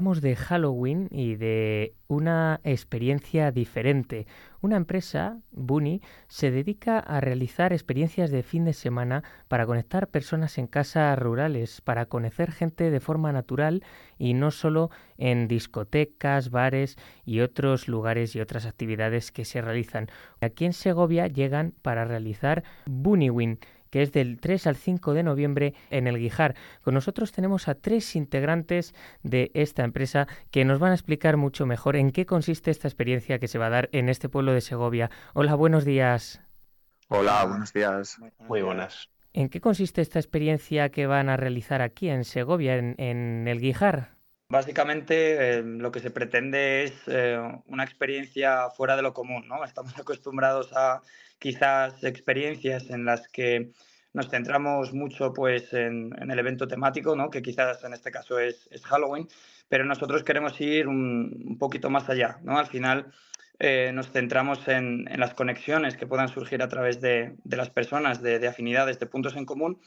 Hablamos de Halloween y de una experiencia diferente. Una empresa, Bunny, se dedica a realizar experiencias de fin de semana para conectar personas en casas rurales, para conocer gente de forma natural y no solo en discotecas, bares y otros lugares y otras actividades que se realizan. Aquí en Segovia llegan para realizar Bunnywin que es del 3 al 5 de noviembre en el Guijar. Con nosotros tenemos a tres integrantes de esta empresa que nos van a explicar mucho mejor en qué consiste esta experiencia que se va a dar en este pueblo de Segovia. Hola, buenos días. Hola, buenos días. Muy buenas. ¿En qué consiste esta experiencia que van a realizar aquí en Segovia, en, el Guijar? Básicamente eh, lo que se pretende es eh, una experiencia fuera de lo común, ¿no? Estamos acostumbrados a quizás experiencias en las que nos centramos mucho pues en, el evento temático, ¿no? que quizás en este caso es, Halloween, pero nosotros queremos ir un, poquito más allá. ¿no? Al final eh, nos centramos en, las conexiones que puedan surgir a través de, las personas, de, afinidades, de puntos en común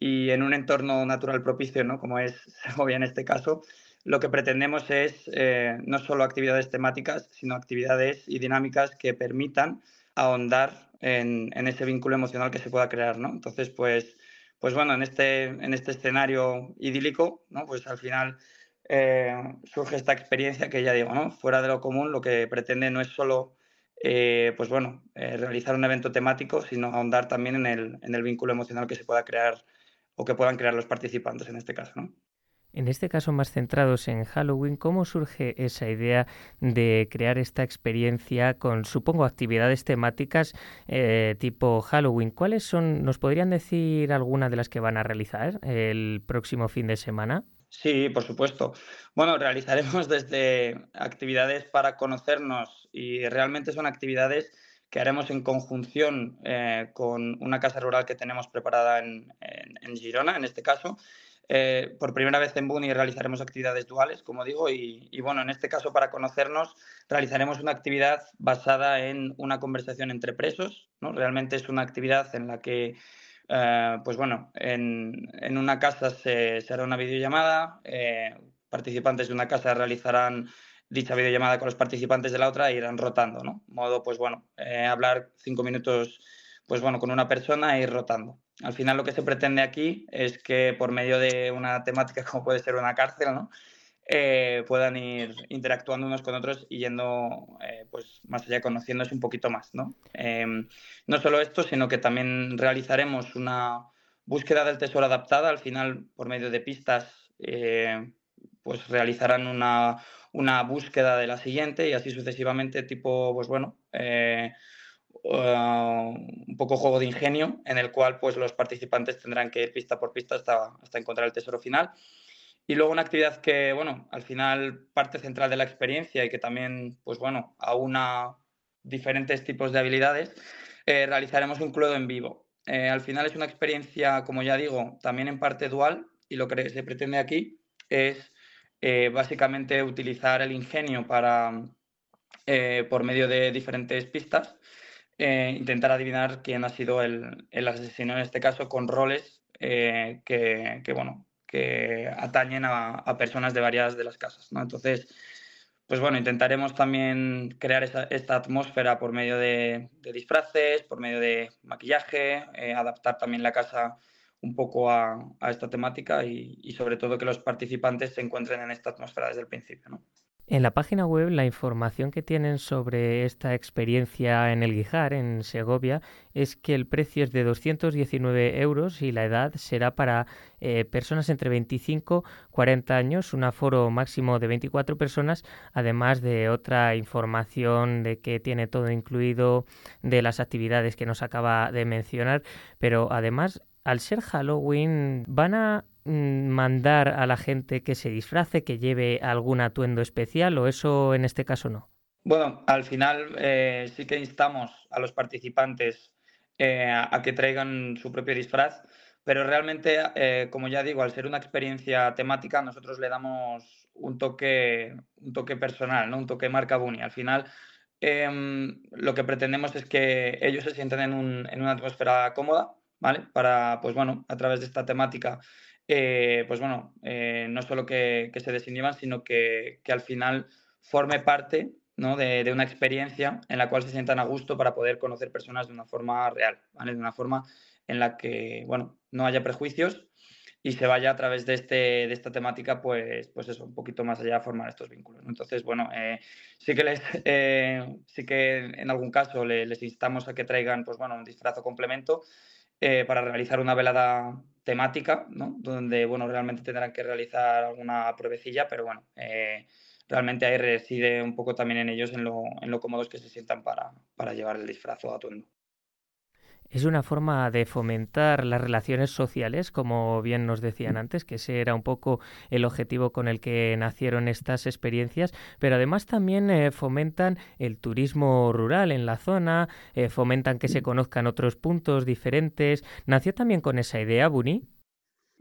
y en un entorno natural propicio, ¿no? como es Segovia en este caso, lo que pretendemos es eh, no solo actividades temáticas, sino actividades y dinámicas que permitan ahondar en, ese vínculo emocional que se pueda crear, ¿no? Entonces, pues, pues bueno, en este, en este escenario idílico, ¿no? Pues al final eh, surge esta experiencia que ya digo, ¿no? Fuera de lo común, lo que pretende no es solo, eh, pues bueno, eh, realizar un evento temático, sino ahondar también en el, en el vínculo emocional que se pueda crear o que puedan crear los participantes en este caso, ¿no? En este caso, más centrados en Halloween, ¿cómo surge esa idea de crear esta experiencia con, supongo, actividades temáticas eh, tipo Halloween? ¿Cuáles son, nos podrían decir algunas de las que van a realizar el próximo fin de semana? Sí, por supuesto. Bueno, realizaremos desde actividades para conocernos y realmente son actividades que haremos en conjunción eh, con una casa rural que tenemos preparada en Girona, en este caso, eh, por primera vez en Buni realizaremos actividades duales, como digo, y, bueno, en este caso para conocernos realizaremos una actividad basada en una conversación entre presos, ¿no? Realmente es una actividad en la que, eh, pues bueno, en, una casa se, hará una videollamada, eh, participantes de una casa realizarán dicha videollamada con los participantes de la otra e irán rotando, ¿no? Modo, pues bueno, hablar cinco minutos, pues bueno, con una persona e ir rotando. Al final lo que se pretende aquí es que por medio de una temática como puede ser una cárcel, ¿no? Eh, puedan ir interactuando unos con otros y yendo eh, pues más allá, conociéndose un poquito más. ¿no? Em, no solo esto, sino que también realizaremos una búsqueda del tesoro adaptada. Al final, por medio de pistas, eh, pues realizarán una, una, búsqueda de la siguiente y así sucesivamente, tipo, pues bueno, Uh, un poco juego de ingenio en el cual pues los participantes tendrán que ir pista por pista hasta, hasta encontrar el tesoro final. Y luego una actividad que, bueno, al final parte central de la experiencia y que también, pues bueno, aúna diferentes tipos de habilidades, eh, realizaremos un cluedo en vivo. Eh, al final es una experiencia, como ya digo, también en parte dual y lo que se pretende aquí es eh, básicamente utilizar el ingenio para, por medio de diferentes pistas, eh, intentar adivinar quién ha sido el, asesino en este caso con roles eh, que, bueno, que atañen a, personas de varias de las casas. ¿no? Entonces, pues bueno, intentaremos también crear esta atmósfera por medio de, disfraces, por medio de maquillaje, eh, adaptar también la casa un poco a, esta temática y, y, sobre todo que los participantes se encuentren en esta atmósfera desde el principio. ¿no? En la página web la información que tienen sobre esta experiencia en el Guijar, en Segovia, es que el precio es de 219 euros y la edad será para eh, personas entre 25 y 40 años, un aforo máximo de 24 personas, además de otra información de que tiene todo incluido de las actividades que nos acaba de mencionar, pero además al ser Halloween van a mandar a la gente que se disfrace, que lleve algún atuendo especial o eso en este caso no? Bueno, al final eh, sí que instamos a los participantes eh, a que traigan su propio disfraz, pero realmente, eh, como ya digo, al ser una experiencia temática, nosotros le damos un toque, un toque personal, ¿no? un toque marca Bunny. Al final, em, lo que pretendemos es que ellos se sientan en, una atmósfera cómoda, ¿vale? Para, pues bueno, a través de esta temática, pues bueno, no solo que, se desinhiban, sino que, que al final forme parte de, una experiencia en la cual se sientan a gusto para poder conocer personas de una forma real, de una forma en la que bueno, no haya prejuicios y se vaya a través de, este, de esta temática, pues, pues eso, un poquito más allá a formar estos vínculos. Entonces, bueno, eh, sí, que les, eh, sí que en algún caso les, instamos a que traigan pues, bueno, un disfraz o complemento eh, para realizar una velada temática, ¿no? donde bueno, realmente tendrán que realizar alguna pruebecilla, pero bueno, realmente ahí reside un poco también en ellos, en lo, en lo cómodos que se sientan para, para llevar el disfraz o atuendo. Es una forma de fomentar las relaciones sociales, como bien nos decían antes, que ese era un poco el objetivo con el que nacieron estas experiencias, pero además también eh, fomentan el turismo rural en la zona, eh, fomentan que se conozcan otros puntos diferentes. ¿Nació también con esa idea, Buni?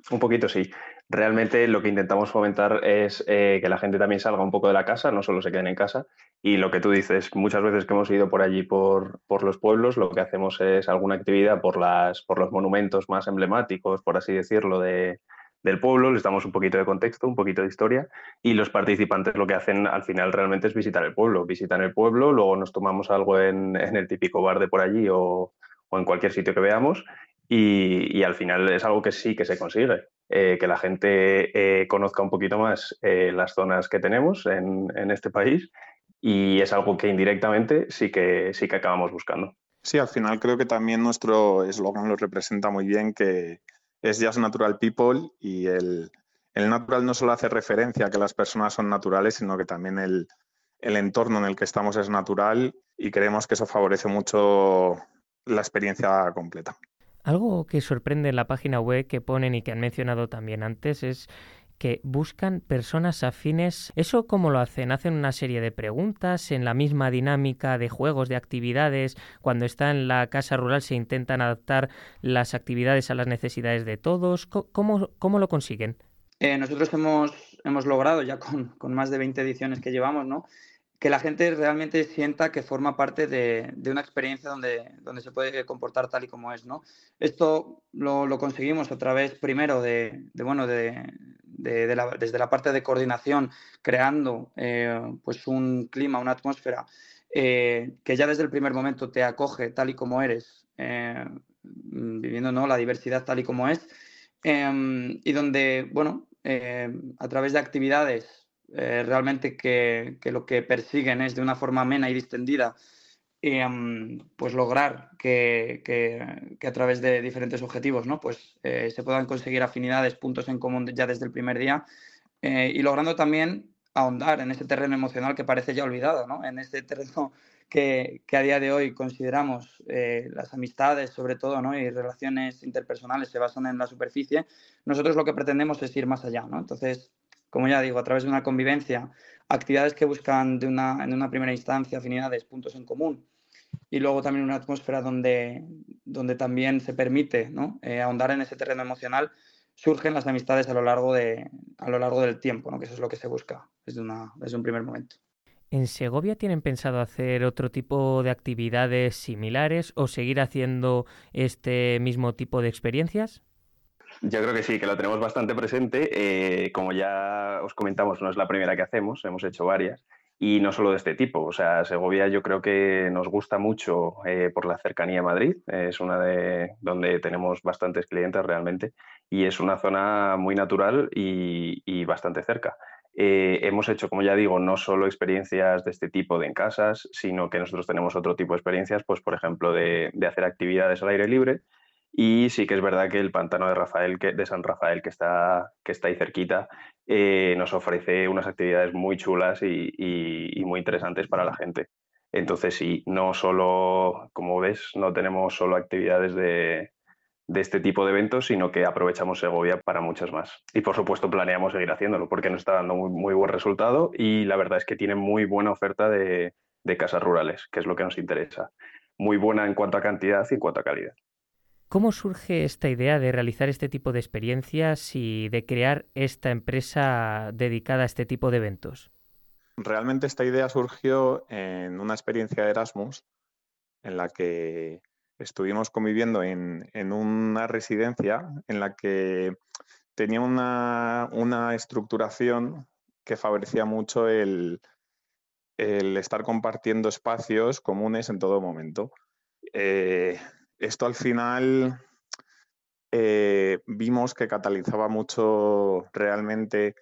Un poquito sí. Realmente lo que intentamos fomentar es eh, que la gente también salga un poco de la casa, no solo se queden en casa. Y lo que tú dices, muchas veces que hemos ido por allí, por, por los pueblos, lo que hacemos es alguna actividad por, las, por los monumentos más emblemáticos, por así decirlo, de, del pueblo, les damos un poquito de contexto, un poquito de historia y los participantes lo que hacen al final realmente es visitar el pueblo. Visitan el pueblo, luego nos tomamos algo en, en el típico bar de por allí o, o en cualquier sitio que veamos y, y, al final es algo que sí que se consigue. Eh, que la gente eh, conozca un poquito más eh, las zonas que tenemos en, este país y es algo que indirectamente sí que, sí que acabamos buscando. Sí, al final creo que también nuestro eslogan lo representa muy bien, que es Just Natural People y el, el natural no solo hace referencia a que las personas son naturales, sino que también el, el entorno en el que estamos es natural y creemos que eso favorece mucho la experiencia completa. Algo que sorprende en la página web que ponen y que han mencionado también antes es que buscan personas afines. ¿Eso cómo lo hacen? ¿Hacen una serie de preguntas en la misma dinámica de juegos, de actividades? Cuando está en la casa rural se intentan adaptar las actividades a las necesidades de todos. ¿Cómo, cómo lo consiguen? Eh, nosotros hemos, hemos logrado ya con, con, más de 20 ediciones que llevamos, ¿no? Que la gente realmente sienta que forma parte de, una experiencia donde, donde se puede comportar tal y como es, ¿no? Esto lo, conseguimos a través, primero, de, bueno, de, desde la parte de coordinación, creando eh, pues un clima, una atmósfera eh, que ya desde el primer momento te acoge tal y como eres, eh, viviendo ¿no? la diversidad tal y como es, em, y donde, bueno, a través de actividades eh, realmente que, lo que persiguen es de una forma amena y distendida, em, pues lograr que, a través de diferentes objetivos ¿no? pues, eh, se puedan conseguir afinidades, puntos en común ya desde el primer día eh, y logrando también ahondar en ese terreno emocional que parece ya olvidado, ¿no? en ese terreno que, a día de hoy consideramos las amistades sobre todo ¿no? y relaciones interpersonales se basan en la superficie, nosotros lo que pretendemos es ir más allá. ¿no? Entonces, como ya digo, a través de una convivencia, actividades que buscan de una, en una primera instancia afinidades, puntos en común, y luego también una atmósfera donde, donde también se permite. Eh, ahondar en ese terreno emocional, surgen las amistades a lo largo, de, a lo largo del tiempo, ¿no? que eso es lo que se busca desde, una, desde un primer momento. ¿En Segovia tienen pensado hacer otro tipo de actividades similares o seguir haciendo este mismo tipo de experiencias? Yo creo que sí, que lo tenemos bastante presente. Eh, como ya os comentamos, no es la primera que hacemos, hemos hecho varias. Y no solo de este tipo. O sea, Segovia yo creo que nos gusta mucho eh, por la cercanía a Madrid. es una de donde tenemos bastantes clientes realmente. Y es una zona muy natural y, bastante cerca. Eh, hemos hecho, como ya digo, no solo experiencias de este tipo de en casas, sino que nosotros tenemos otro tipo de experiencias, pues por ejemplo, de, de hacer actividades al aire libre y sí que es verdad que el pantano de, Rafael, de San Rafael, que está, que está ahí cerquita, eh, nos ofrece unas actividades muy chulas y, muy interesantes para la gente. Entonces, sí, no solo, como ves, no tenemos solo actividades de, este tipo de eventos, sino que aprovechamos Segovia para muchas más. Y por supuesto planeamos seguir haciéndolo porque nos está dando muy, muy buen resultado y la verdad es que tiene muy buena oferta de, de casas rurales, que es lo que nos interesa. Muy buena en cuanto a cantidad y en cuanto a calidad. ¿Cómo surge esta idea de realizar este tipo de experiencias y de crear esta empresa dedicada a este tipo de eventos? Realmente esta idea surgió en una experiencia de Erasmus en la que estuvimos conviviendo en, una residencia en la que tenía una, estructuración que favorecía mucho el, estar compartiendo espacios comunes en todo momento. Eh, esto al final eh, vimos que catalizaba mucho realmente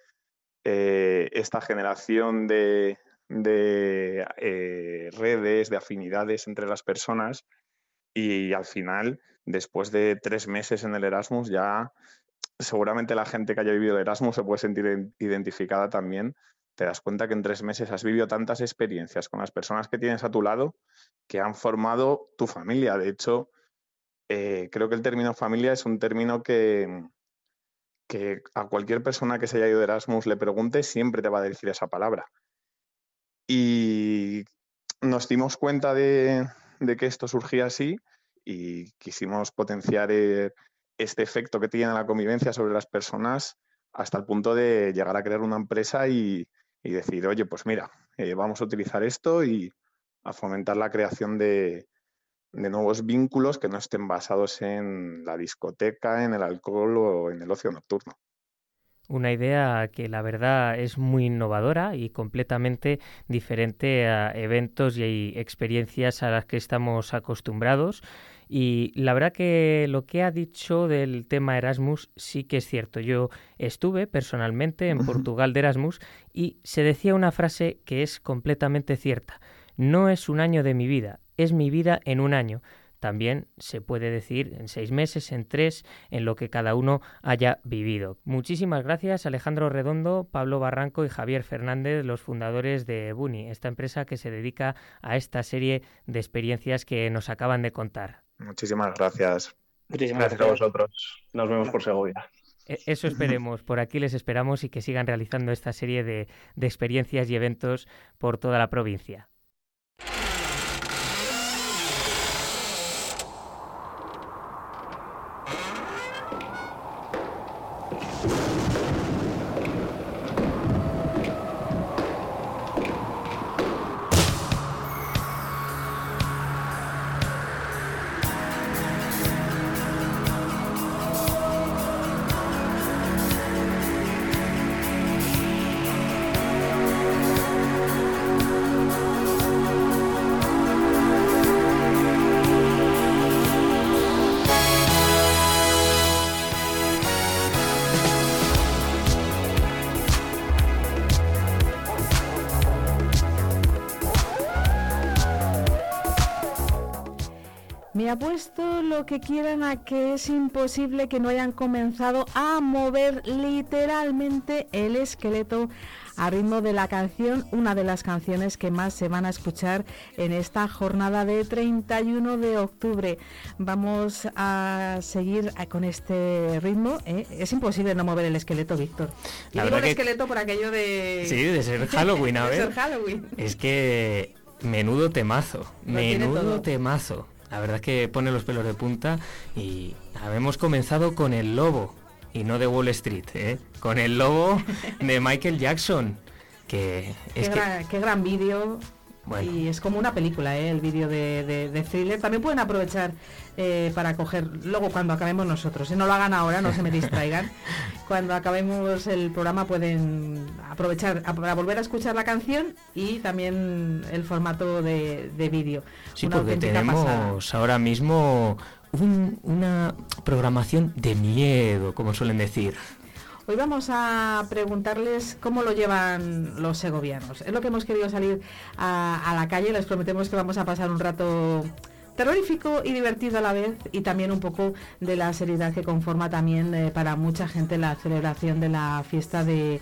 eh, esta generación de, eh, redes, de afinidades entre las personas y al final, después de tres meses en el Erasmus, ya seguramente la gente que haya vivido el Erasmus se puede sentir identificada también. Te das cuenta que en tres meses has vivido tantas experiencias con las personas que tienes a tu lado que han formado tu familia. De hecho, eh, creo que el término familia es un término que, que a cualquier persona que se haya ido de Erasmus le pregunte, siempre te va a decir esa palabra. Y nos dimos cuenta de, que esto surgía así y quisimos potenciar eh, este efecto que tiene la convivencia sobre las personas hasta el punto de llegar a crear una empresa y, decir, oye, pues mira, eh, vamos a utilizar esto y a fomentar la creación de, de nuevos vínculos que no estén basados en la discoteca, en el alcohol o en el ocio nocturno. Una idea que la verdad es muy innovadora y completamente diferente a eventos y experiencias a las que estamos acostumbrados. Y la verdad que lo que ha dicho del tema Erasmus sí que es cierto. Yo estuve personalmente en Portugal de Erasmus y se decía una frase que es completamente cierta. No es un año de mi vida, es mi vida en un año. También se puede decir en seis meses, en tres, en lo que cada uno haya vivido. Muchísimas gracias Alejandro Redondo, Pablo Barranco y Javier Fernández, los fundadores de Buni, esta empresa que se dedica a esta serie de experiencias que nos acaban de contar. Muchísimas gracias. Muchísimas gracias a vosotros. Nos vemos por Segovia. E, eso esperemos, por aquí les esperamos y que sigan realizando esta serie de, de experiencias y eventos por toda la provincia. Apuesto lo que quieran a que es imposible que no hayan comenzado a mover literalmente el esqueleto a ritmo de la canción, una de las canciones que más se van a escuchar en esta jornada de 31 de octubre. Vamos a seguir con este ritmo. ¿eh? Es imposible no mover el esqueleto, Víctor. Y digo el esqueleto por aquello de... Sí, de ser Halloween, a ver. ser Halloween. Es que menudo temazo, menudo temazo. La verdad es que pone los pelos de punta y habemos comenzado con el lobo y no de Wall Street, ¿eh? con el lobo de Michael Jackson. Que es qué, gran, vídeo. Y es como una película, ¿eh? el vídeo de, de, thriller. También pueden aprovechar eh, para coger, luego cuando acabemos nosotros, si no lo hagan ahora, no se me distraigan. cuando acabemos el programa pueden aprovechar para volver a escuchar la canción y también el formato de, vídeo. Sí, porque tenemos ahora mismo una programación de miedo, como suelen decir. Hoy vamos a preguntarles cómo lo llevan los segovianos. Es lo que hemos querido salir a, a la calle. Les prometemos que vamos a pasar un rato terrorífico y divertido a la vez y también un poco de la seriedad que conforma también eh, para mucha gente la celebración de la fiesta de,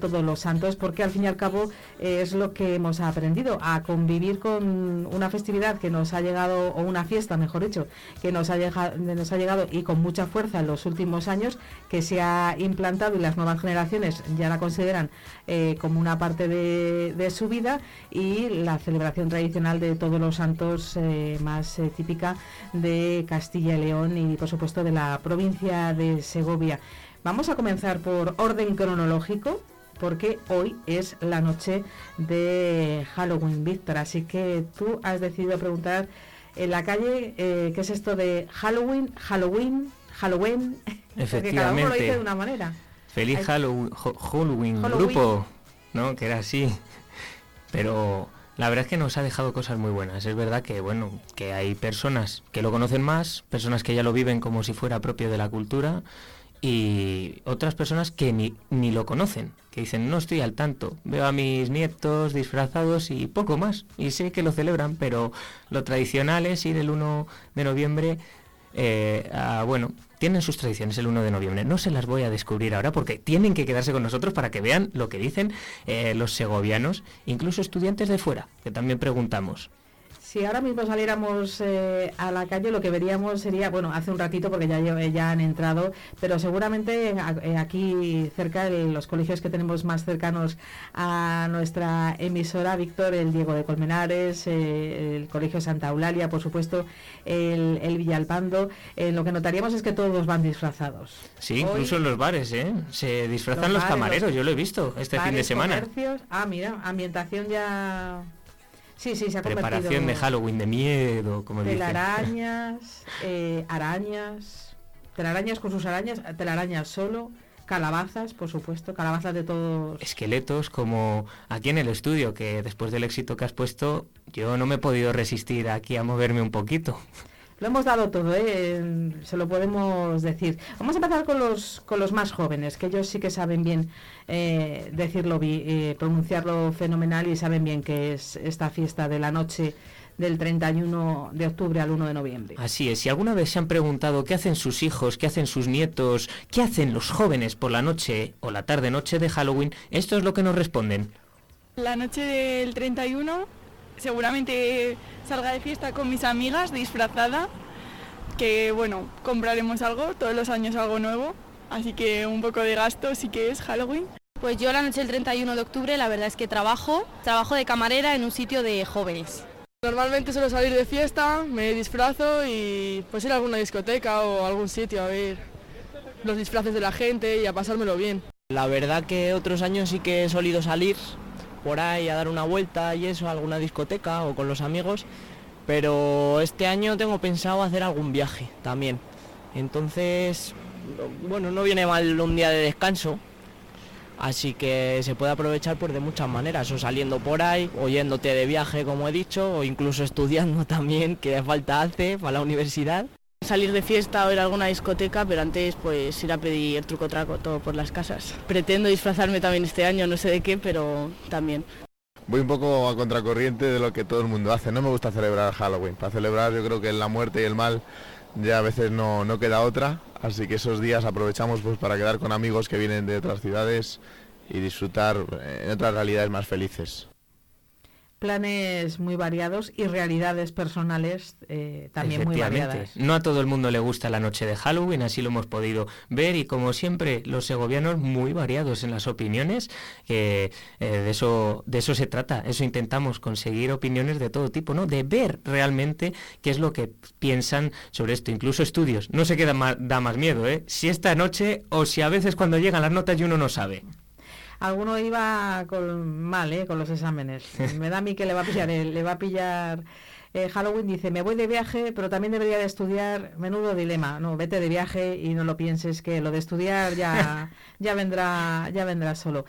todos los santos porque al fin y al cabo eh, es lo que hemos aprendido a convivir con una festividad que nos ha llegado o una fiesta mejor dicho que nos ha llegado, nos ha llegado y con mucha fuerza en los últimos años que se ha implantado y las nuevas generaciones ya la consideran eh, como una parte de, de, su vida y la celebración tradicional de todos los santos más eh, típica de Castilla y León y por supuesto de la provincia de Segovia. Vamos a comenzar por orden cronológico porque hoy es la noche de Halloween, Víctor. Así que tú has decidido preguntar en la calle eh, qué es esto de Halloween, Halloween, Halloween. Efectivamente. cada uno lo dice de una manera. Feliz Halloween, Halloween, grupo, ¿no? Que era así. Pero la verdad es que nos ha dejado cosas muy buenas. Es verdad que, bueno, que hay personas que lo conocen más, personas que ya lo viven como si fuera propio de la cultura y otras personas que ni, ni lo conocen, que dicen, no estoy al tanto, veo a mis nietos disfrazados y poco más, y sé que lo celebran, pero lo tradicional es ir el 1 de noviembre eh, bueno, tienen sus tradiciones el 1 de noviembre. No se las voy a descubrir ahora porque tienen que quedarse con nosotros para que vean lo que dicen eh, los segovianos, incluso estudiantes de fuera, que también preguntamos. Si ahora mismo saliéramos eh, a la calle, lo que veríamos sería, bueno, hace un ratito porque ya, ya han entrado, pero seguramente eh, aquí cerca, en los colegios que tenemos más cercanos a nuestra emisora, Víctor, el Diego de Colmenares, eh, el Colegio Santa Eulalia, por supuesto, el, el Villalpando, lo que notaríamos es que todos van disfrazados. Sí, incluso en los bares, ¿eh? Se disfrazan los, camareros, yo lo he visto este fin de semana. ah, mira, ambientación ya Sí, sí, se ha Preparación de Halloween de miedo, como Telarañas, eh, arañas, telarañas con sus arañas, telarañas solo, calabazas, por supuesto, calabazas de todos. Esqueletos, como aquí en el estudio, que después del éxito que has puesto, yo no me he podido resistir aquí a moverme un poquito. Lo hemos dado todo, ¿eh? se lo podemos decir. Vamos a empezar con los, con los más jóvenes, que ellos sí que saben bien eh, decirlo, eh, pronunciarlo fenomenal y saben bien que es esta fiesta de la noche del 31 de octubre al 1 de noviembre. Así es, si alguna vez se han preguntado qué hacen sus hijos, qué hacen sus nietos, qué hacen los jóvenes por la noche o la tarde-noche de Halloween, esto es lo que nos responden. La noche del 31 seguramente salga de fiesta con mis amigas disfrazada, que bueno, compraremos algo, todos los años algo nuevo, así que un poco de gasto sí que es Halloween. Pues yo la noche del 31 de octubre la verdad es que trabajo, trabajo de camarera en un sitio de jóvenes. Normalmente suelo salir de fiesta, me disfrazo y pues ir a alguna discoteca o algún sitio a ver los disfraces de la gente y a pasármelo bien. La verdad que otros años sí que he solido salir, por ahí a dar una vuelta y eso, a alguna discoteca o con los amigos, pero este año tengo pensado hacer algún viaje también. Entonces, bueno, no viene mal un día de descanso, así que se puede aprovechar pues de muchas maneras, o saliendo por ahí, o de viaje como he dicho, o incluso estudiando también, que falta hace para la universidad. Salir de fiesta o ir a alguna discoteca, pero antes pues ir a pedir truco traco todo por las casas. Pretendo disfrazarme también este año, no sé de qué, pero también. Voy un poco a contracorriente de lo que todo el mundo hace. No me gusta celebrar Halloween. Para celebrar yo creo que la muerte y el mal ya a veces no, no queda otra. Así que esos días aprovechamos pues para quedar con amigos que vienen de otras ciudades y disfrutar en otras realidades más felices planes muy variados y realidades personales eh, también muy variadas. No a todo el mundo le gusta la noche de Halloween, así lo hemos podido ver y como siempre los segovianos muy variados en las opiniones, eh, de, eso, de eso se trata, eso intentamos conseguir opiniones de todo tipo, ¿no? de ver realmente qué es lo que piensan sobre esto, incluso estudios. No sé qué da más, da más miedo, ¿eh? si esta noche o si a veces cuando llegan las notas y uno no sabe alguno iba con, mal, ¿eh? con los exámenes. Me da a mí que le va a pillar, le va a pillar eh, Halloween. Dice, me voy de viaje, pero también debería de estudiar. Menudo dilema. No, vete de viaje y no lo pienses que lo de estudiar ya, ya vendrá, ya vendrá solo.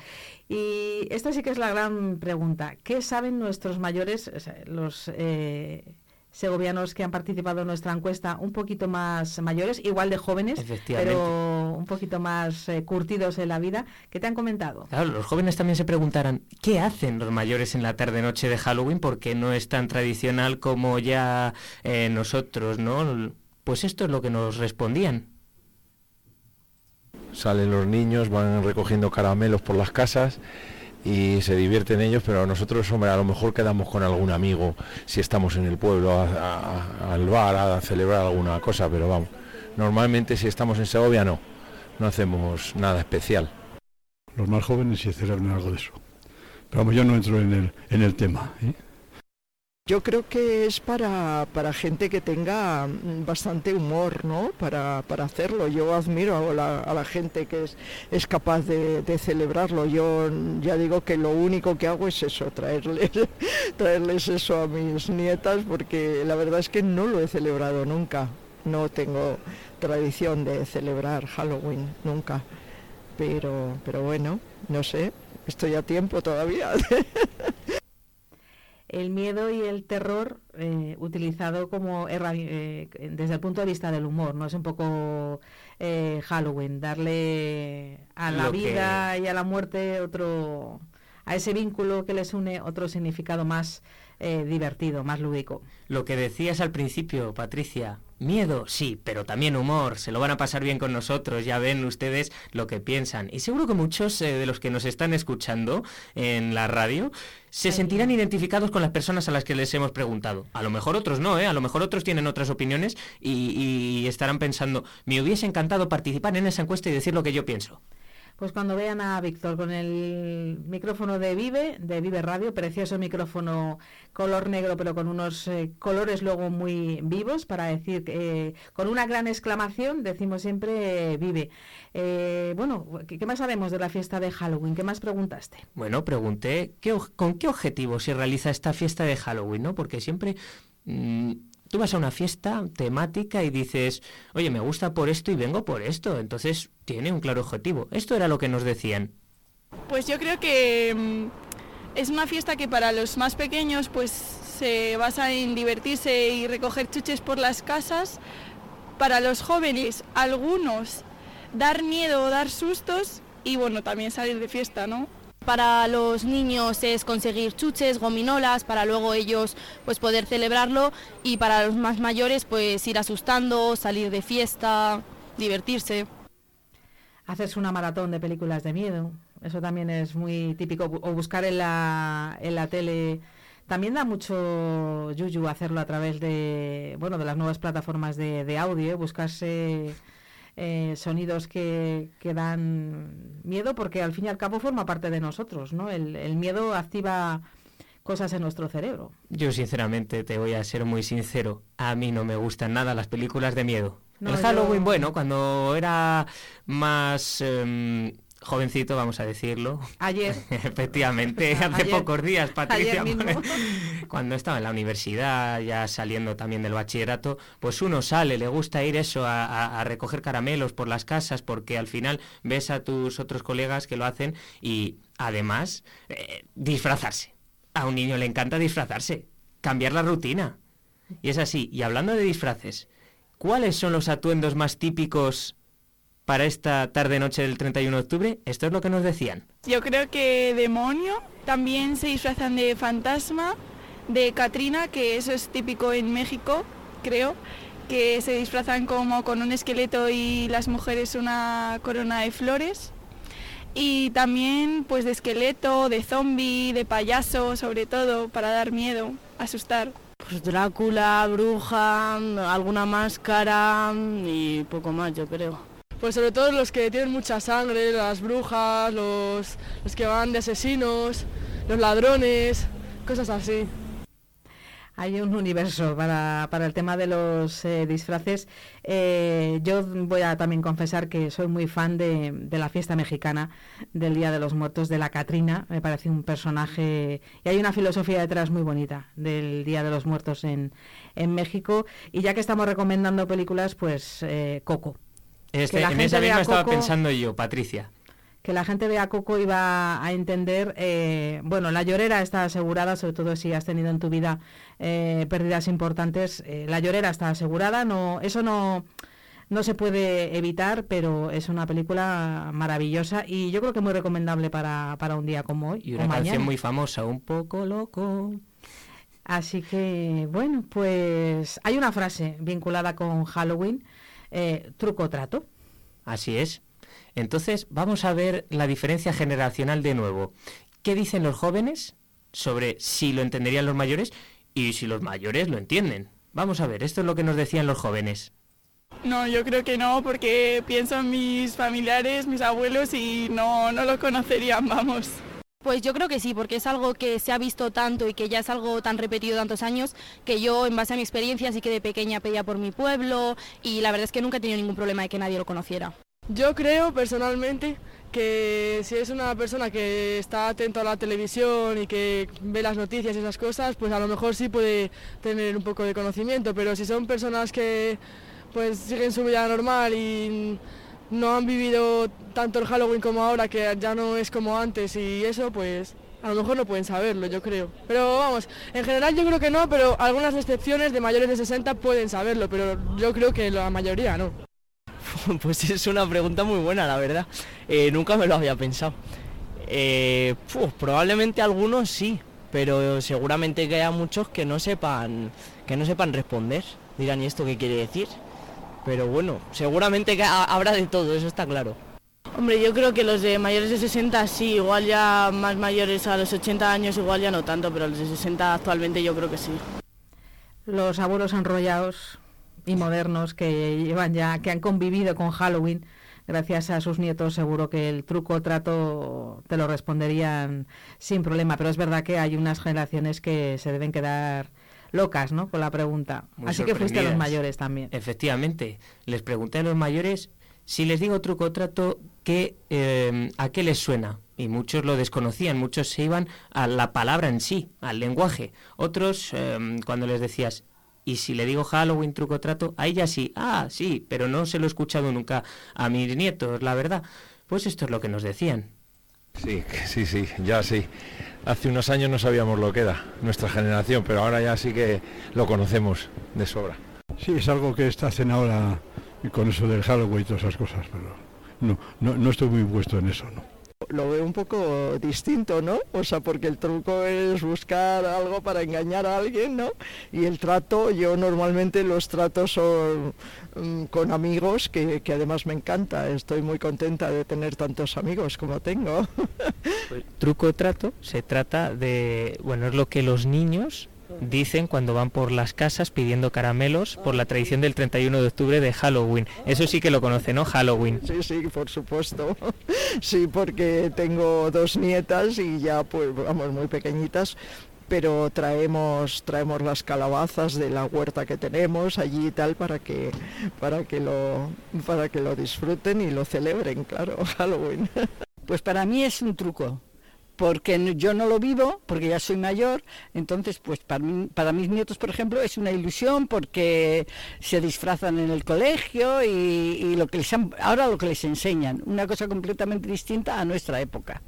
Y esta sí que es la gran pregunta. ¿Qué saben nuestros mayores, los eh, segovianos que han participado en nuestra encuesta, un poquito más mayores, igual de jóvenes, pero un poquito más eh, curtidos en la vida, ¿qué te han comentado? Claro, los jóvenes también se preguntarán, ¿qué hacen los mayores en la tarde-noche de Halloween? Porque no es tan tradicional como ya eh, nosotros, ¿no? Pues esto es lo que nos respondían. Salen los niños, van recogiendo caramelos por las casas y se divierten ellos, pero nosotros, hombre, a lo mejor quedamos con algún amigo si estamos en el pueblo al bar a celebrar alguna cosa, pero vamos, normalmente si estamos en Segovia no, no hacemos nada especial. Los más jóvenes sí celebran algo de eso, pero vamos, yo no entro en el, en el tema. ¿eh? Yo creo que es para, para, gente que tenga mm, bastante humor, ¿no? Para, para hacerlo. Yo admiro a la, gente que es, es capaz de, de, celebrarlo. Yo ya digo que lo único que hago es eso, traerles, traerles eso a mis nietas, porque la verdad es que no lo he celebrado nunca. No tengo tradición de celebrar Halloween, nunca. Pero, pero bueno, no sé, estoy a tiempo todavía. el miedo y el terror eh, utilizado como eh, desde el punto de vista del humor, ¿no? Es un poco eh, Halloween, darle a la vida y a la muerte otro, a ese vínculo que les une otro significado más divertido, más lúdico. Lo que decías al principio, Patricia, Miedo, sí, pero también humor. Se lo van a pasar bien con nosotros. Ya ven ustedes lo que piensan. Y seguro que muchos eh, de los que nos están escuchando en la radio se sentirán identificados con las personas a las que les hemos preguntado. A lo mejor otros no, ¿eh? A lo mejor otros tienen otras opiniones y estarán pensando, me hubiese encantado participar en esa encuesta y decir lo que yo pienso pues cuando vean a Víctor con el micrófono de Vive, de Vive Radio, precioso micrófono color negro, pero con unos eh, colores luego muy vivos, para decir, eh, con una gran exclamación, decimos siempre Vive. Eh, bueno, ¿qué, más sabemos de la fiesta de Halloween? ¿Qué más preguntaste? Bueno, pregunté con qué objetivo se realiza esta fiesta de Halloween, ¿no? Porque siempre... Mm, tú vas a una fiesta temática y dices, oye, me gusta por esto y vengo por esto. Entonces tiene un claro objetivo. Esto era lo que nos decían. Pues yo creo que mm, es una fiesta que para los más pequeños pues se basa en divertirse y recoger chuches por las casas. Para los jóvenes, algunos, dar miedo o dar sustos y bueno, también salir de fiesta, ¿no? Para los niños es conseguir chuches, gominolas, para luego ellos pues poder celebrarlo y para los más mayores pues ir asustando, salir de fiesta, divertirse. Haces una maratón de películas de miedo, eso también es muy típico, o buscar en la, en la tele. También da mucho yuyu hacerlo a través de, bueno, de las nuevas plataformas de, de audio, buscarse eh, sonidos que, que, dan miedo, porque al fin y al cabo forma parte de nosotros, ¿no? El, el miedo activa cosas en nuestro cerebro. Yo sinceramente te voy a ser muy sincero, a mí no me gustan nada las películas de miedo. el Halloween, bueno, cuando era más em, jovencito, vamos a decirlo. Ayer. Efectivamente, hace pocos días, Patricia. Cuando estaba en la universidad, ya saliendo también del bachillerato, pues uno sale, le gusta ir eso, a, recoger caramelos por las casas, porque al final ves a tus otros colegas que lo hacen y además eh, disfrazarse. A un niño le encanta disfrazarse, cambiar la rutina. Y es así. Y hablando de disfraces, ¿cuáles son los atuendos más típicos para esta tarde-noche del 31 de octubre, esto es lo que nos decían. Yo creo que demonio, también se disfrazan de fantasma, de Katrina, que eso es típico en México, creo, que se disfrazan como con un esqueleto y las mujeres una corona de flores. Y también pues de esqueleto, de zombie, de payaso, sobre todo, para dar miedo, asustar. Pues Drácula, bruja, alguna máscara y poco más, yo creo. Pues sobre todo los que tienen mucha sangre, las brujas, los, los que van de asesinos, los ladrones, cosas así. Hay un universo para, para el tema de los eh, disfraces. Eh, yo voy a también confesar que soy muy fan de, de, la fiesta mexicana del Día de los Muertos, de la Catrina. Me parece un personaje y hay una filosofía detrás muy bonita del Día de los Muertos en, en México. Y ya que estamos recomendando películas, pues eh, Coco. Este, en esa misma estaba pensando yo, Patricia. Que la gente vea Coco va a entender, eh, bueno, la llorera está asegurada, sobre todo si has tenido en tu vida eh, pérdidas importantes, eh, la llorera está asegurada, no, eso no, no se puede evitar, pero es una película maravillosa y yo creo que muy recomendable para, para un día como hoy. Y una canción muy famosa, un poco loco. Así que, bueno, pues hay una frase vinculada con Halloween, eh, truco trato. Así es. Entonces, vamos a ver la diferencia generacional de nuevo. ¿Qué dicen los jóvenes sobre si lo entenderían los mayores y si los mayores lo entienden? Vamos a ver, esto es lo que nos decían los jóvenes. No, yo creo que no, porque pienso en mis familiares, mis abuelos y no, no lo conocerían, vamos. Pues yo creo que sí, porque es algo que se ha visto tanto y que ya es algo tan repetido tantos años que yo, en base a mi experiencia, sí que de pequeña pedía por mi pueblo y la verdad es que nunca he tenido ningún problema de que nadie lo conociera. Yo creo personalmente que si es una persona que está atento a la televisión y que ve las noticias y esas cosas, pues a lo mejor sí puede tener un poco de conocimiento, pero si son personas que pues siguen su vida normal y no han vivido tanto el Halloween como ahora, que ya no es como antes y eso, pues a lo mejor no pueden saberlo, yo creo. Pero vamos, en general yo creo que no, pero algunas excepciones de mayores de 60 pueden saberlo, pero yo creo que la mayoría no. Pues es una pregunta muy buena, la verdad. Eh, nunca me lo había pensado. Eh, probablemente algunos sí, pero seguramente que haya muchos que no sepan, que no sepan responder. Dirán, ¿y esto qué quiere decir? Pero bueno, seguramente que habrá de todo, eso está claro. Hombre, yo creo que los de mayores de 60 sí, igual ya más mayores a los 80 años igual ya no tanto, pero los de 60 actualmente yo creo que sí. Los abuelos enrollados y modernos que llevan ya, que han convivido con Halloween, gracias a sus nietos seguro que el truco trato te lo responderían sin problema, pero es verdad que hay unas generaciones que se deben quedar locas, ¿no? Con la pregunta. Así que fuiste a los mayores también. Efectivamente. Les pregunté a los mayores si les digo truco trato, ¿qué, eh, ¿a qué les suena? Y muchos lo desconocían, muchos se iban a la palabra en sí, al lenguaje. Otros, eh, cuando les decías, y si le digo Halloween, truco trato, a ella sí, ah, sí, pero no se lo he escuchado nunca a mis nietos, la verdad. Pues esto es lo que nos decían. Sí, sí, sí, ya sí hace unos años no sabíamos lo que era nuestra generación, pero ahora ya sí que lo conocemos de sobra. Sí, es algo que está hacen ahora con eso del Halloween y todas esas cosas, pero no, no, no estoy muy puesto en eso, ¿no? Lo veo un poco distinto, ¿no? O sea, porque el truco es buscar algo para engañar a alguien, ¿no? Y el trato, yo normalmente los tratos son mm, con amigos, que, que, además me encanta. Estoy muy contenta de tener tantos amigos como tengo. Truco trato se trata de, bueno, es lo que los niños dicen cuando van por las casas pidiendo caramelos por la tradición del 31 de octubre de Halloween. Eso sí que lo conoce, ¿no? Halloween. Sí, sí, por supuesto. Sí, porque tengo dos nietas y ya pues vamos muy pequeñitas, pero traemos traemos las calabazas de la huerta que tenemos allí y tal para que para que lo para que lo disfruten y lo celebren, claro, Halloween. Pues para mí es un truco porque yo no lo vivo, porque ya soy mayor, entonces pues para, para, mis nietos, por ejemplo, es una ilusión porque se disfrazan en el colegio y, lo que les ahora lo que les enseñan, una cosa completamente distinta a nuestra época.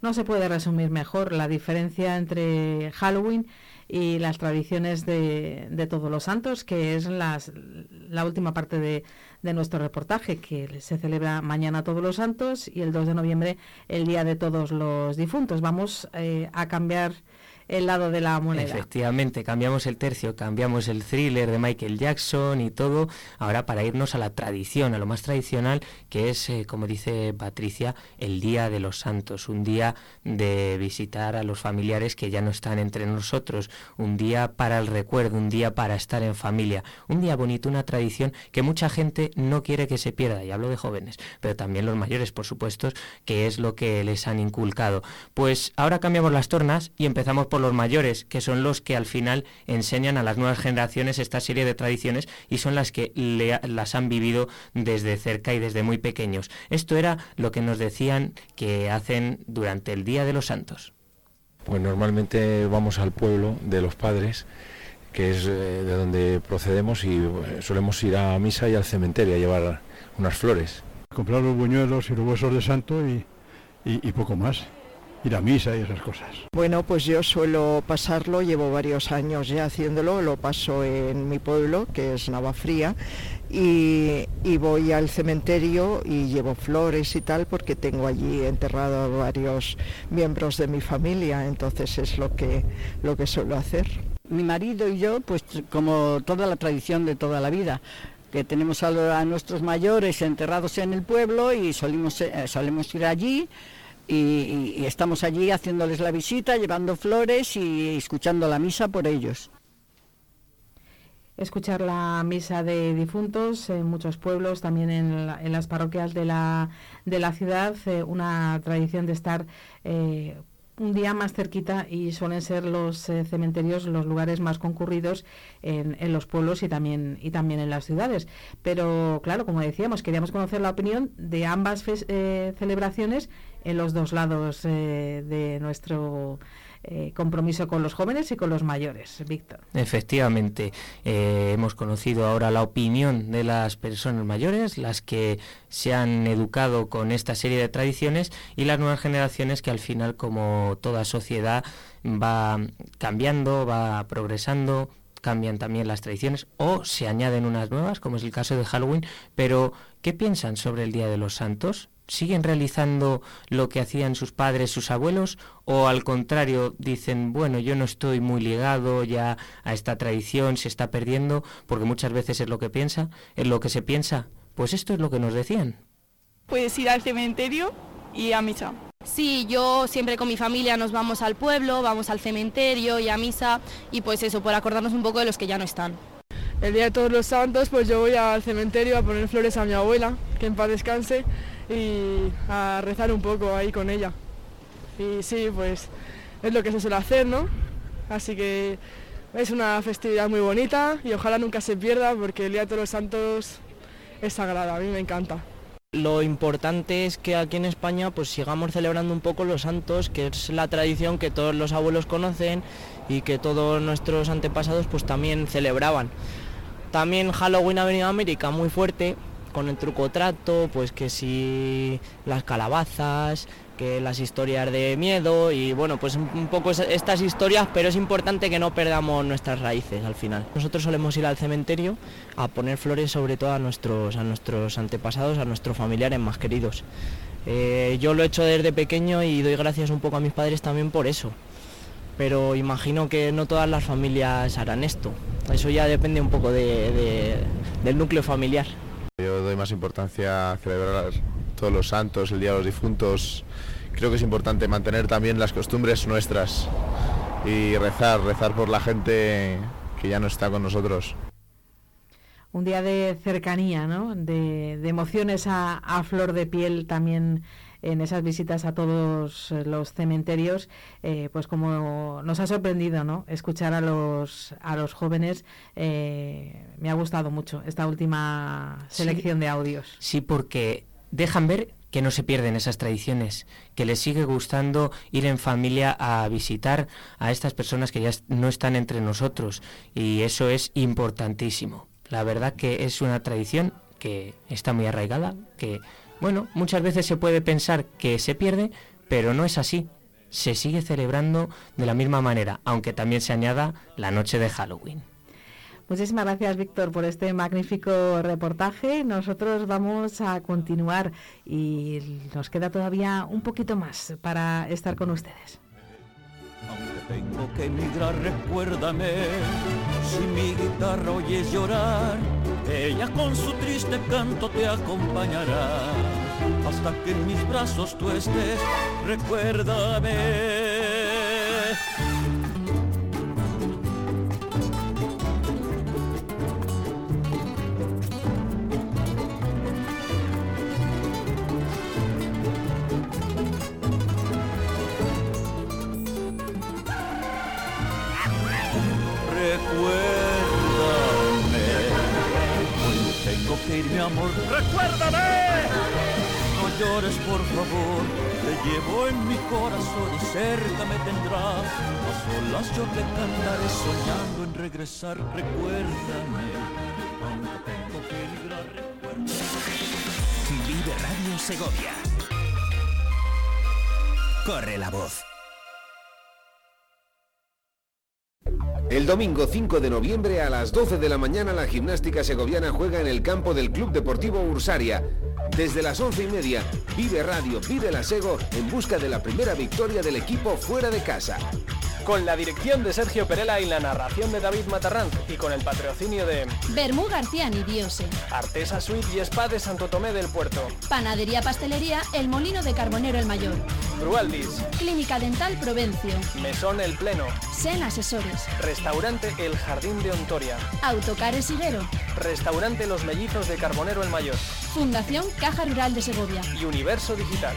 No se puede resumir mejor la diferencia entre Halloween y las tradiciones de, de Todos los Santos, que es las, la última parte de, de nuestro reportaje, que se celebra mañana Todos los Santos y el 2 de noviembre el Día de Todos los Difuntos. Vamos eh, a cambiar el lado de la moneda. Efectivamente, cambiamos el tercio, cambiamos el thriller de Michael Jackson y todo, ahora para irnos a la tradición, a lo más tradicional, que es, eh, como dice Patricia, el Día de los Santos, un día de visitar a los familiares que ya no están entre nosotros, un día para el recuerdo, un día para estar en familia, un día bonito, una tradición que mucha gente no quiere que se pierda, y hablo de jóvenes, pero también los mayores, por supuesto, que es lo que les han inculcado. Pues ahora cambiamos las tornas y empezamos por los mayores, que son los que al final enseñan a las nuevas generaciones esta serie de tradiciones y son las que las han vivido desde cerca y desde muy pequeños. Esto era lo que nos decían que hacen durante el Día de los Santos. Pues normalmente vamos al pueblo de los padres que es eh, de donde procedemos y eh, solemos ir a misa y al cementerio a llevar unas flores. Comprar los buñuelos y los huesos de santo y, y poco más ir a misa y esas cosas. Bueno, pues yo suelo pasarlo, llevo varios años ya haciéndolo, lo paso en mi pueblo, que es Navafría, y, y voy al cementerio y llevo flores y tal, porque tengo allí enterrado a varios miembros de mi familia, entonces es lo que, lo que suelo hacer. Mi marido y yo, pues como toda la tradición de toda la vida, que tenemos a, a nuestros mayores enterrados en el pueblo y solimos, eh, solemos ir allí y, y- estamos allí haciéndoles la visita, llevando flores y escuchando la misa por ellos. escuchar la misa de difuntos en muchos pueblos, también en, la- en las parroquias de la, de la ciudad, eh, una tradición de estar eh, un día más cerquita y suelen ser los eh, cementerios los lugares más concurridos en, en los pueblos y también, y también en las ciudades. Pero claro, como decíamos, queríamos conocer la opinión de ambas eh, celebraciones en los dos lados eh, de nuestro eh, compromiso con los jóvenes y con los mayores. Víctor. Efectivamente, eh, hemos conocido ahora la opinión de las personas mayores, las que se han educado con esta serie de tradiciones y las nuevas generaciones que al final, como toda sociedad, va cambiando, va progresando, cambian también las tradiciones o se añaden unas nuevas, como es el caso de Halloween, pero ¿qué piensan sobre el Día de los Santos? ¿Siguen realizando lo que hacían sus padres, sus abuelos? ¿O al contrario dicen, bueno, yo no estoy muy ligado ya a esta tradición, se está perdiendo? Porque muchas veces es lo que piensa, es lo que se piensa. Pues esto es lo que nos decían. Puedes ir al cementerio y a misa. Sí, yo siempre con mi familia nos vamos al pueblo, vamos al cementerio y a misa y pues eso, por acordarnos un poco de los que ya no están. El día de todos los santos, pues yo voy al cementerio a poner flores a mi abuela, que en paz descanse, y a rezar un poco ahí con ella. Y sí, pues es lo que se suele hacer, ¿no? Así que es una festividad muy bonita y ojalá nunca se pierda porque el día de todos los santos es sagrado, a mí me encanta. Lo importante es que aquí en España pues sigamos celebrando un poco los santos, que es la tradición que todos los abuelos conocen y que todos nuestros antepasados pues también celebraban. También Halloween ha venido a América muy fuerte con el truco trato, pues que si las calabazas, que las historias de miedo y bueno, pues un poco es- estas historias, pero es importante que no perdamos nuestras raíces al final. Nosotros solemos ir al cementerio a poner flores sobre todo a nuestros, a nuestros antepasados, a nuestros familiares más queridos. Eh, yo lo he hecho desde pequeño y doy gracias un poco a mis padres también por eso. Pero imagino que no todas las familias harán esto. Eso ya depende un poco de- de- del núcleo familiar. Yo doy más importancia a celebrar todos los santos, el Día de los Difuntos. Creo que es importante mantener también las costumbres nuestras y rezar, rezar por la gente que ya no está con nosotros. un día de cercanía, ¿no? de, emociones a flor de piel también en esas visitas a todos eh, los cementerios, eh, pues como nos ha sorprendido, ¿no? Escuchar a los a los jóvenes, eh, me ha gustado mucho esta última Sí. selección de audios. Sí, porque dejan ver que no se pierden esas tradiciones, que les sigue gustando ir en familia a visitar a estas personas que ya no están entre nosotros y eso es importantísimo. La verdad que es una tradición que está muy arraigada, que bueno, muchas veces se puede pensar que se pierde, pero no es así. Se sigue celebrando de la misma manera, aunque también se añada la noche de Halloween. Muchísimas gracias, Víctor, por este magnífico reportaje. Nosotros vamos a continuar y nos queda todavía un poquito más para estar con ustedes. Tengo que emigrar, recuérdame, si mi guitarra oyes llorar, ella con su triste canto te acompañará, hasta que en mis brazos tú estés, recuérdame. Recuérdame, hoy tengo que ir mi amor, recuérdame. No llores por favor, te llevo en mi corazón y cerca me tendrás. A solas yo te cantaré soñando en regresar, recuérdame. Aunque tengo que emigrar, recuérdame. Vive Radio Segovia. corre la voz. El domingo 5 de noviembre a las 12 de la mañana la gimnástica segoviana juega en el campo del Club Deportivo Ursaria. Desde las 11 y media, Vive Radio, Vive la Sego en busca de la primera victoria del equipo fuera de casa. Con la dirección de Sergio Perela y la narración de David Matarranz y con el patrocinio de Bermú García Nidiose, Artesa Suite y Spa de Santo Tomé del Puerto, Panadería Pastelería El Molino de Carbonero el Mayor, Brualdis, Clínica Dental Provencio, Mesón El Pleno, Sen Asesores, Restaurante El Jardín de Ontoria, Autocares Higuero, Restaurante Los Mellizos de Carbonero el Mayor, Fundación Caja Rural de Segovia. Y Universo Digital.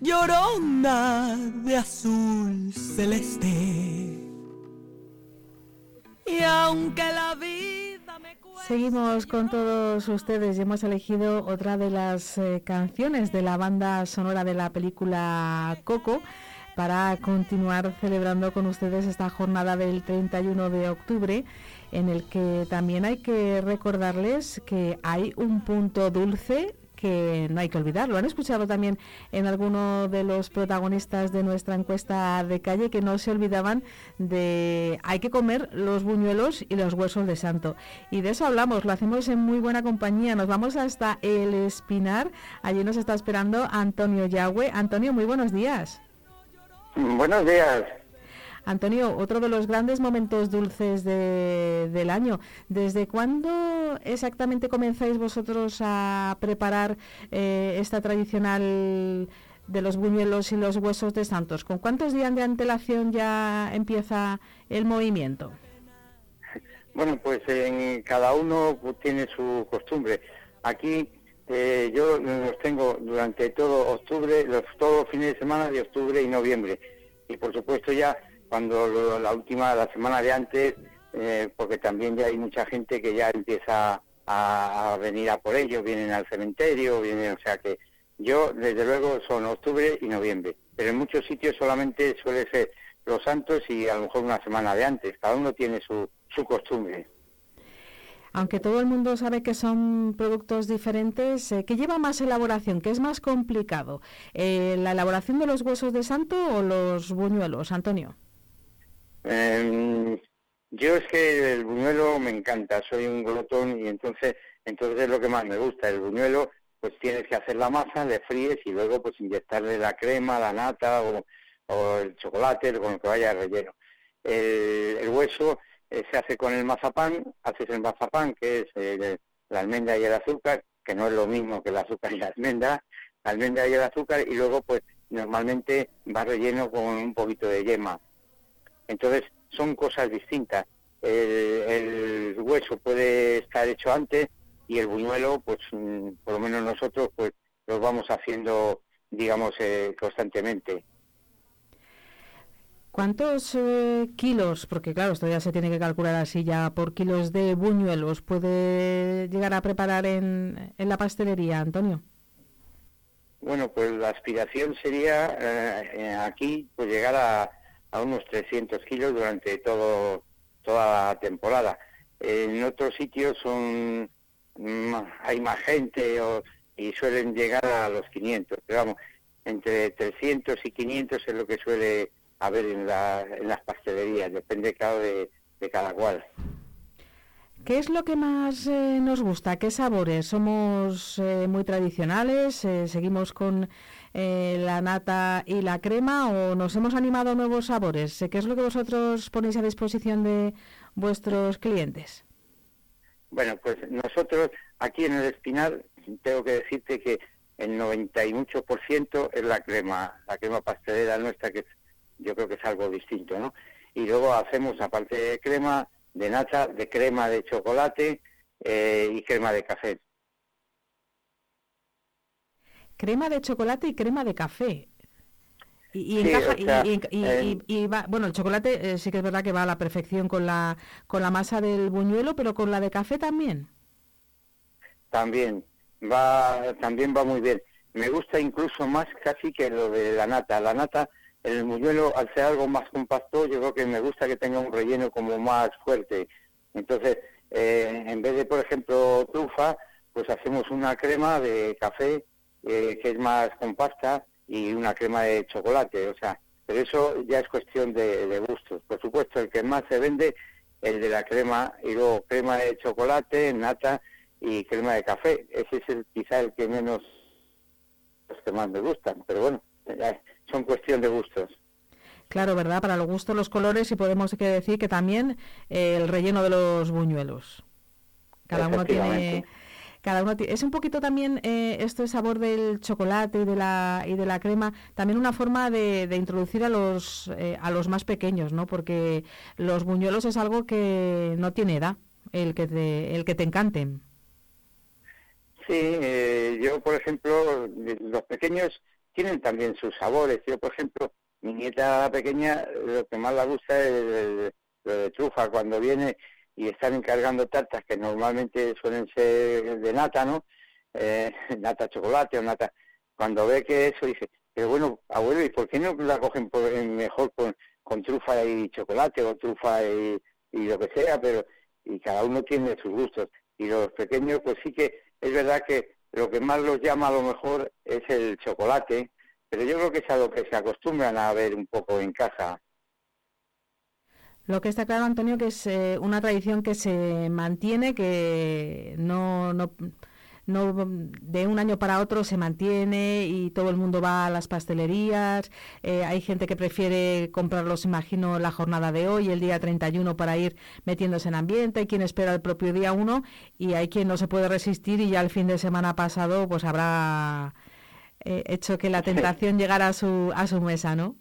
llorona de azul celeste. Y aunque la vida me Seguimos con todos ustedes y hemos elegido otra de las eh, canciones de la banda sonora de la película Coco para continuar celebrando con ustedes esta jornada del 31 de octubre en el que también hay que recordarles que hay un punto dulce que no hay que olvidar. Lo han escuchado también en alguno de los protagonistas de nuestra encuesta de calle que no se olvidaban de hay que comer los buñuelos y los huesos de santo. Y de eso hablamos, lo hacemos en muy buena compañía. Nos vamos hasta el Espinar. Allí nos está esperando Antonio Yagüe. Antonio, muy buenos días. Buenos días. Antonio, otro de los grandes momentos dulces del año. ¿Desde cuándo exactamente comenzáis vosotros a preparar eh, esta tradicional de los buñuelos y los huesos de santos? ¿Con cuántos días de antelación ya empieza el movimiento? Bueno, pues en cada uno tiene su costumbre. Aquí eh, yo los tengo durante todo octubre, los, todos los fines de semana de octubre y noviembre. Y por supuesto ya cuando la última, la semana de antes, eh, porque también ya hay mucha gente que ya empieza a, venir a por ellos, vienen al cementerio, vienen, o sea que yo, desde luego, son octubre y noviembre, pero en muchos sitios solamente suele ser los santos y a lo mejor una semana de antes, cada uno tiene su, su costumbre. Aunque todo el mundo sabe que son productos diferentes, eh, ¿qué lleva más elaboración? ¿Qué es más complicado? Eh, ¿La elaboración de los huesos de santo o los buñuelos, Antonio? Eh, yo es que el buñuelo me encanta, soy un glotón y entonces, entonces es lo que más me gusta. El buñuelo, pues tienes que hacer la masa, le fríes y luego pues inyectarle la crema, la nata o, el chocolate, con lo que vaya relleno. El, hueso eh, se hace con el mazapán, haces el mazapán, que es eh, la almendra y el azúcar, que no es lo mismo que el azúcar y la almendra, la almendra y el azúcar, y luego pues normalmente va relleno con un poquito de yema entonces, son cosas distintas. El, hueso puede estar hecho antes y el buñuelo, pues mm, por lo menos nosotros, pues los vamos haciendo, digamos, eh, constantemente. ¿Cuántos eh, kilos, porque claro, esto ya se tiene que calcular así ya por kilos de buñuelos, puede llegar a preparar en, en la pastelería, Antonio? Bueno, pues la aspiración sería eh, aquí pues llegar a a unos 300 kilos durante todo toda la temporada. En otros sitios son hay más gente y suelen llegar a los 500, pero vamos, entre 300 y 500 es lo que suele haber en, en las pastelerías, depende claro de, cada cual. ¿Qué es lo que más eh, nos gusta? ¿Qué sabores? ¿Somos eh, muy tradicionales? Eh, ¿Seguimos con eh, la nata y la crema o nos hemos animado a nuevos sabores? ¿Qué es lo que vosotros ponéis a disposición de vuestros clientes? Bueno, pues nosotros aquí en el Espinar tengo que decirte que el 98% es la crema, la crema pastelera nuestra, que yo creo que es algo distinto, ¿no? Y luego hacemos, aparte de crema, de nata, de crema de chocolate eh, y crema de café. Crema de chocolate y crema de café. Y, y Sí, encaja, o sea, y, y- y- eh, y- y va, bueno, el chocolate eh, sí que es verdad que va a la perfección con la, con la masa del buñuelo, pero con la de café también. También va, también va muy bien. Me gusta incluso más casi que lo de la nata. La nata, el buñuelo, al ser algo más compacto, yo creo que me gusta que tenga un relleno como más fuerte. Entonces, eh, en vez de, por ejemplo, trufa, pues hacemos una crema de café eh, que es más compacta y una crema de chocolate. O sea, pero eso ya es cuestión de, de gustos. Por supuesto, el que más se vende, el de la crema, y luego crema de chocolate, nata y crema de café. Ese es el, quizá el que menos, los que más me gustan. Pero bueno, son cuestión de gustos. Claro, ¿verdad? Para los gustos, los colores y podemos decir que también eh, el relleno de los buñuelos. Cada uno tiene... Cada uno es un poquito también eh, esto el sabor del chocolate y de la y de la crema también una forma de, de introducir a los eh, a los más pequeños no porque los buñuelos es algo que no tiene edad el que te el que te encanten Sí, eh, yo por ejemplo, los pequeños tienen también sus sabores. Yo por ejemplo, mi nieta pequeña, lo que más le gusta es lo de trufa. Cuando viene y están encargando tartas que normalmente suelen ser de nata, ¿no? Eh, nata chocolate o nata. Cuando ve que eso dice, pero bueno, abuelo, ¿y por qué no la cogen por- mejor con, con trufa y chocolate o trufa y, y lo que sea? Pero y cada uno tiene sus gustos. Y los pequeños, pues sí que es verdad que lo que más los llama a lo mejor es el chocolate, pero yo creo que es a lo que se acostumbran a ver un poco en casa. Lo que está claro, Antonio, que es eh, una tradición que se mantiene, que no, no, no de un año para otro se mantiene y todo el mundo va a las pastelerías. Eh, hay gente que prefiere comprarlos, imagino, la jornada de hoy, el día 31, para ir metiéndose en ambiente. Hay quien espera el propio día 1 y hay quien no se puede resistir y ya el fin de semana pasado pues habrá eh, hecho que la tentación llegara a su, a su mesa, ¿no?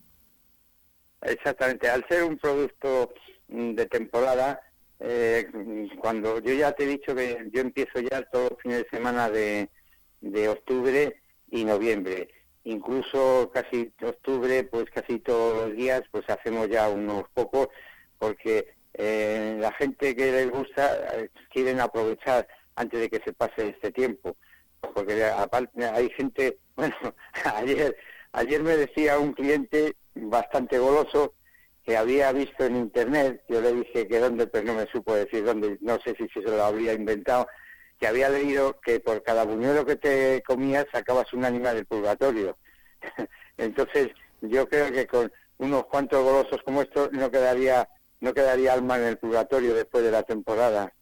Exactamente, al ser un producto mm, de temporada, eh, cuando yo ya te he dicho que yo empiezo ya todos los fines de semana de, de octubre y noviembre, incluso casi octubre, pues casi todos los días, pues hacemos ya unos pocos, porque eh, la gente que les gusta eh, quieren aprovechar antes de que se pase este tiempo, porque aparte hay gente, bueno, ayer ayer me decía un cliente bastante goloso que había visto en internet, yo le dije que dónde, pero no me supo decir dónde, no sé si se lo habría inventado, que había leído que por cada buñuelo que te comías sacabas un ánima del purgatorio. Entonces, yo creo que con unos cuantos golosos como estos no quedaría no quedaría alma en el purgatorio después de la temporada.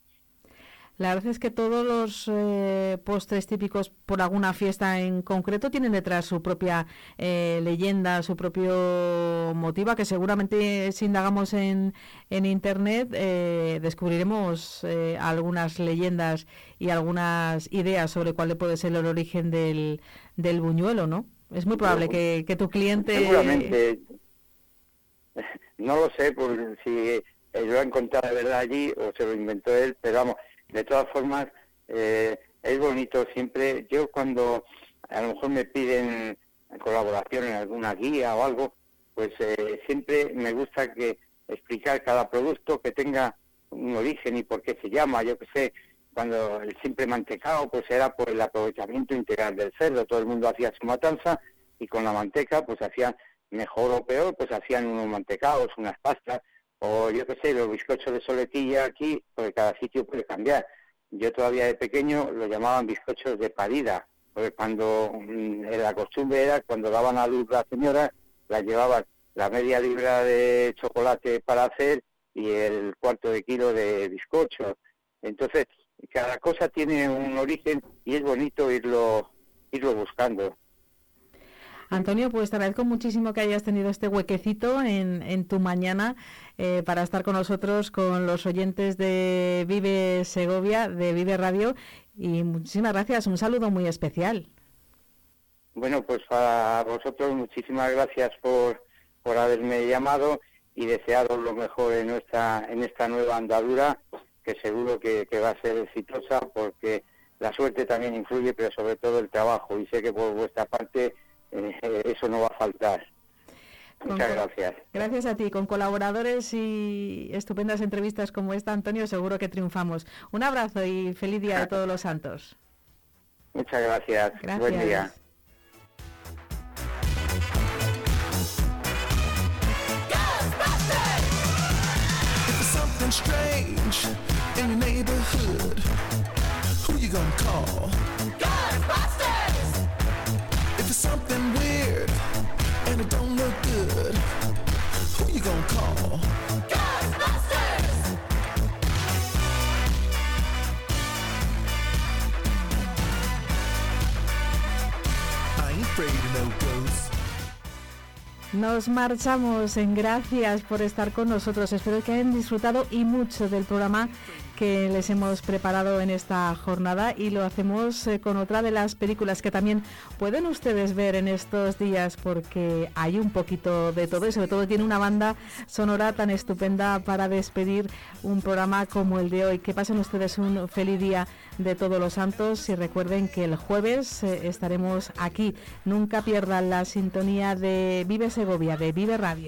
La verdad es que todos los eh, postres típicos por alguna fiesta en concreto tienen detrás su propia eh, leyenda, su propio motivo, que seguramente si indagamos en, en Internet eh, descubriremos eh, algunas leyendas y algunas ideas sobre cuál puede ser el origen del, del buñuelo, ¿no? Es muy probable que, que tu cliente... Seguramente, no lo sé por si eh, lo ha encontrado de verdad allí o se lo inventó él, pero vamos, de todas formas, eh, es bonito siempre. Yo cuando a lo mejor me piden colaboración en alguna guía o algo, pues eh, siempre me gusta que explicar cada producto que tenga un origen y por qué se llama. Yo que sé, cuando el simple mantecado, pues era por el aprovechamiento integral del cerdo. Todo el mundo hacía su matanza y con la manteca, pues hacían mejor o peor, pues hacían unos mantecados, unas pastas o yo qué sé, los bizcochos de soletilla aquí, porque cada sitio puede cambiar. Yo todavía de pequeño lo llamaban bizcochos de parida, porque cuando mm, la costumbre era cuando daban a luz la señora, la llevaban la media libra de chocolate para hacer y el cuarto de kilo de bizcocho. Entonces, cada cosa tiene un origen y es bonito irlo, irlo buscando. Antonio, pues te agradezco muchísimo que hayas tenido este huequecito en, en tu mañana eh, para estar con nosotros, con los oyentes de Vive Segovia, de Vive Radio. Y muchísimas gracias, un saludo muy especial. Bueno, pues a vosotros muchísimas gracias por, por haberme llamado y desearos lo mejor en nuestra en esta nueva andadura, que seguro que, que va a ser exitosa porque la suerte también influye, pero sobre todo el trabajo. Y sé que por vuestra parte eh, eso no va a faltar. Muchas gracias. Gracias a ti. Con colaboradores y estupendas entrevistas como esta, Antonio, seguro que triunfamos. Un abrazo y feliz día de todos los santos. Muchas gracias. gracias. Buen día. Nos marchamos en gracias por estar con nosotros. Espero que hayan disfrutado y mucho del programa que les hemos preparado en esta jornada y lo hacemos eh, con otra de las películas que también pueden ustedes ver en estos días porque hay un poquito de todo y sobre todo tiene una banda sonora tan estupenda para despedir un programa como el de hoy. Que pasen ustedes un feliz día de todos los santos y recuerden que el jueves eh, estaremos aquí. Nunca pierdan la sintonía de Vive Segovia, de Vive Radio.